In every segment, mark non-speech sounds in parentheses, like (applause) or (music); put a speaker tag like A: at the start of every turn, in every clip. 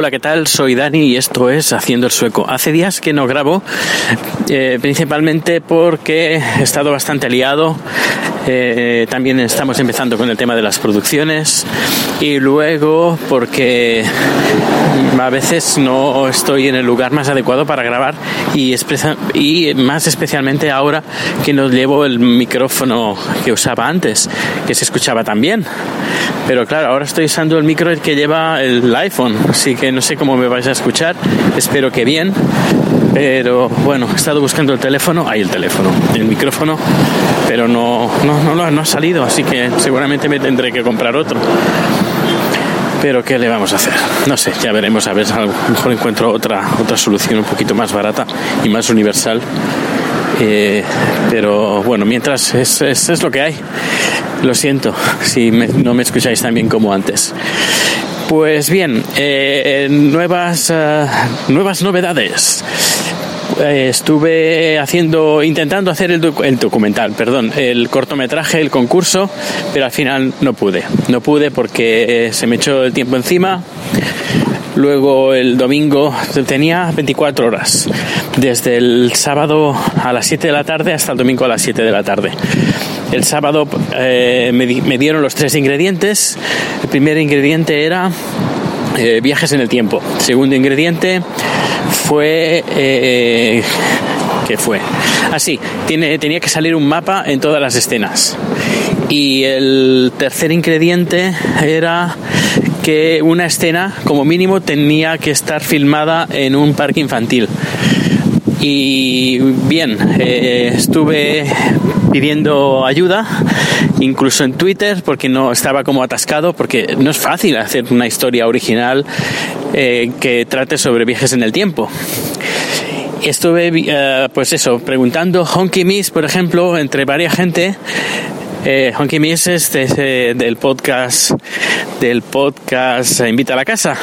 A: Hola, ¿qué tal? Soy Dani y esto es Haciendo el Sueco. Hace días que no grabo, eh, principalmente porque he estado bastante liado. Eh, también estamos empezando con el tema de las producciones y luego porque a veces no estoy en el lugar más adecuado para grabar y, expresa- y más especialmente ahora que no llevo el micrófono que usaba antes, que se escuchaba tan bien. Pero claro, ahora estoy usando el micro que lleva el iPhone, así que no sé cómo me vais a escuchar, espero que bien. Pero bueno, he estado buscando el teléfono, ahí el teléfono, el micrófono, pero no, no, no, no ha salido, así que seguramente me tendré que comprar otro. Pero ¿qué le vamos a hacer? No sé, ya veremos a ver, a lo mejor encuentro otra, otra solución un poquito más barata y más universal. Eh, pero bueno, mientras es, es, es lo que hay. Lo siento si me- no me escucháis tan bien como antes. Pues bien, eh, nuevas, eh, nuevas novedades. Eh, estuve haciendo, intentando hacer el, el documental, perdón, el cortometraje, el concurso, pero al final no pude. No pude porque eh, se me echó el tiempo encima. Luego el domingo tenía 24 horas, desde el sábado a las 7 de la tarde hasta el domingo a las 7 de la tarde. El sábado eh, me, di- me dieron los tres ingredientes. El primer ingrediente era eh, viajes en el tiempo. Segundo ingrediente fue... Eh, ¿Qué fue? Así, tiene, tenía que salir un mapa en todas las escenas. Y el tercer ingrediente era que una escena, como mínimo, tenía que estar filmada en un parque infantil. Y bien, eh, estuve pidiendo ayuda, incluso en Twitter, porque no estaba como atascado, porque no es fácil hacer una historia original eh, que trate sobre viajes en el tiempo. Estuve, eh, pues eso, preguntando Honky Miss, por ejemplo, entre varias gente. Eh, Honky Miss es de- de- del podcast, del podcast Invita a la Casa.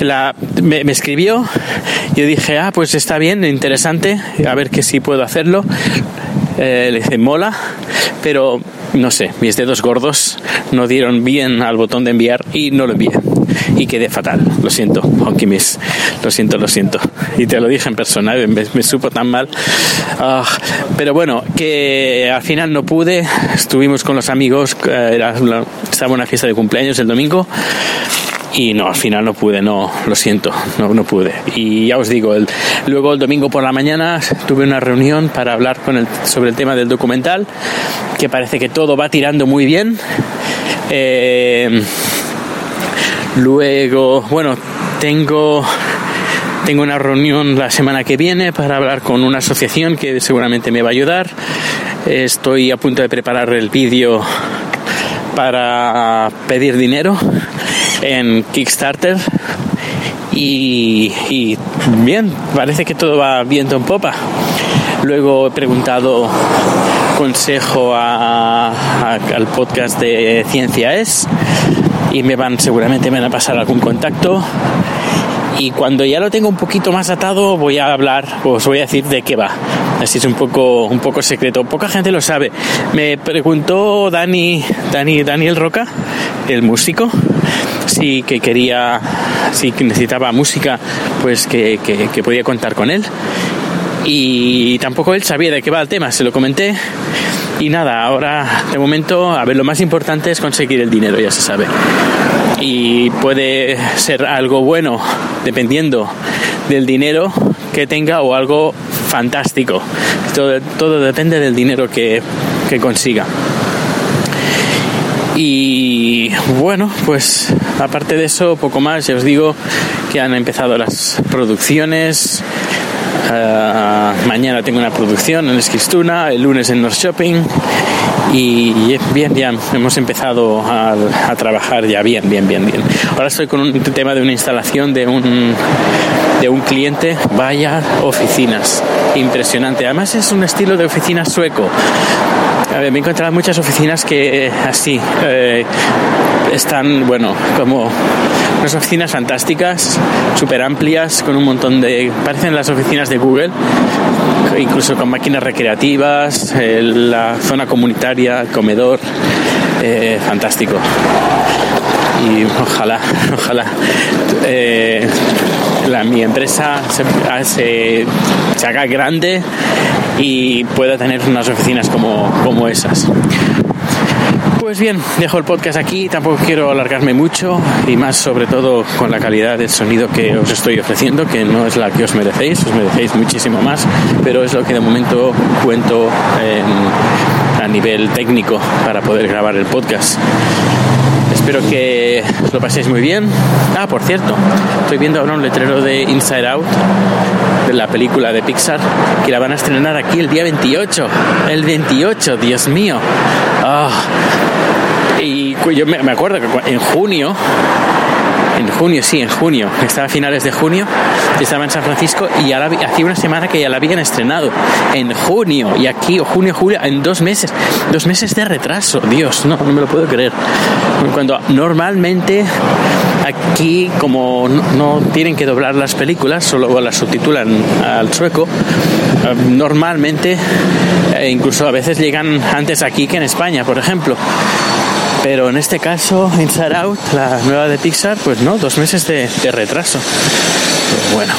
A: La, me, escribió, yo dije, ah, pues está bien, interesante, a ver que si puedo hacerlo. Eh, le dije, mola, pero no sé, mis dedos gordos no dieron bien al botón de enviar y no lo envié. Y quedé fatal, lo siento, Honky Miss, lo siento, lo siento. Y te lo dije en persona, me, me supo tan mal. Ah, pero bueno, que al final no pude, estuvimos con los amigos, eh, era estaba una fiesta de cumpleaños el domingo y no, al final no pude, no, lo siento, no, no pude. Y ya os digo, el, luego el domingo por la mañana tuve una reunión para hablar con el, sobre el tema del documental, que parece que todo va tirando muy bien. Eh, luego, bueno, tengo tengo una reunión la semana que viene para hablar con una asociación que seguramente me va a ayudar. Estoy a punto de preparar el vídeo para pedir dinero en Kickstarter y, bien, parece que todo va viento en popa. Luego he preguntado consejo al podcast de Ciencia Es y me van seguramente me van a pasar algún contacto y cuando ya lo tengo un poquito más atado voy a hablar, os voy a decir de qué va. Así es un poco, un poco secreto. Poca gente lo sabe. Me preguntó Dani, Dani, Daniel Roca, el músico, si que quería, si necesitaba música, pues que, que podía contar con él. Y tampoco él sabía de qué va el tema, se lo comenté. Y nada, ahora de momento, a ver, lo más importante es conseguir el dinero, ya se sabe y puede ser algo bueno dependiendo del dinero que tenga o algo fantástico. Todo, todo depende del dinero que, que consiga. Y bueno, pues aparte de eso, poco más. Ya os digo que han empezado las producciones. Uh, mañana tengo una producción en Esquistuna, el lunes en North Shopping y bien, ya hemos empezado a, a, trabajar ya bien, bien, bien, bien. Ahora estoy con un tema de una instalación de un, de un cliente, vaya oficinas, impresionante. Además es un estilo de oficina sueco. A ver, me he encontrado muchas oficinas que eh, así eh, están, bueno, como unas oficinas fantásticas, súper amplias, con un montón de... parecen las oficinas de Google, incluso con máquinas recreativas, eh, la zona comunitaria, el comedor, fantástico. Y ojalá, (laughs) ojalá la, mi empresa se, se, se haga grande y pueda tener unas oficinas como, como esas. Pues bien, dejo el podcast aquí, tampoco quiero alargarme mucho y más sobre todo con la calidad del sonido que os estoy ofreciendo, que no es la que os merecéis, os merecéis muchísimo más, pero es lo que de momento cuento en, a nivel técnico para poder grabar el podcast. Espero que lo paséis muy bien. Ah, por cierto, estoy viendo ahora un letrero de Inside Out, de la película de Pixar, que la van a estrenar aquí el día 28. El 28, Dios mío. Oh. Y yo me acuerdo que en junio en junio, sí, en junio, estaba a finales de junio, estaba en San Francisco y ya la hacía una semana que ya la habían estrenado, en junio, y aquí, o junio, julio, en dos meses, dos meses de retraso, Dios, no, no me lo puedo creer. Cuando normalmente aquí, como no, tienen que doblar las películas, solo las subtitulan al sueco, eh, normalmente, eh, incluso a veces llegan antes aquí que en España, por ejemplo. Pero en este caso, Inside Out, la nueva de Pixar, pues no, dos meses de, retraso. Pues bueno,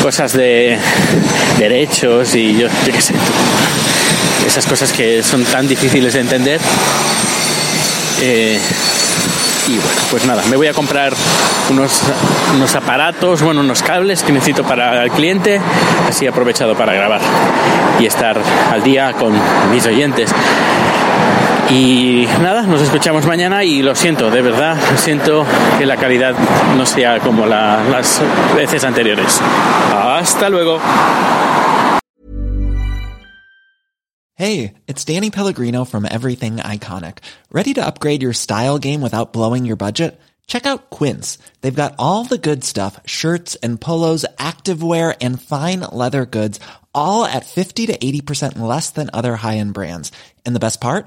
A: cosas de derechos y yo, yo qué sé, esas cosas que son tan difíciles de entender. Eh, y bueno, pues nada, me voy a comprar unos, unos aparatos, bueno, unos cables que necesito para el cliente, así aprovechado para grabar y estar al día con mis oyentes. Y nada, nos escuchamos mañana y lo siento, de verdad, siento que la calidad no sea como la, las veces anteriores. Hasta luego.
B: Hey, it's Danny Pellegrino from Everything Iconic. ¿Ready to upgrade your style game without blowing your budget? Check out Quince. They've got all the good stuff, shirts and polos, activewear and fine leather goods, all at 50 to 80% less than other high-end brands. And the best part?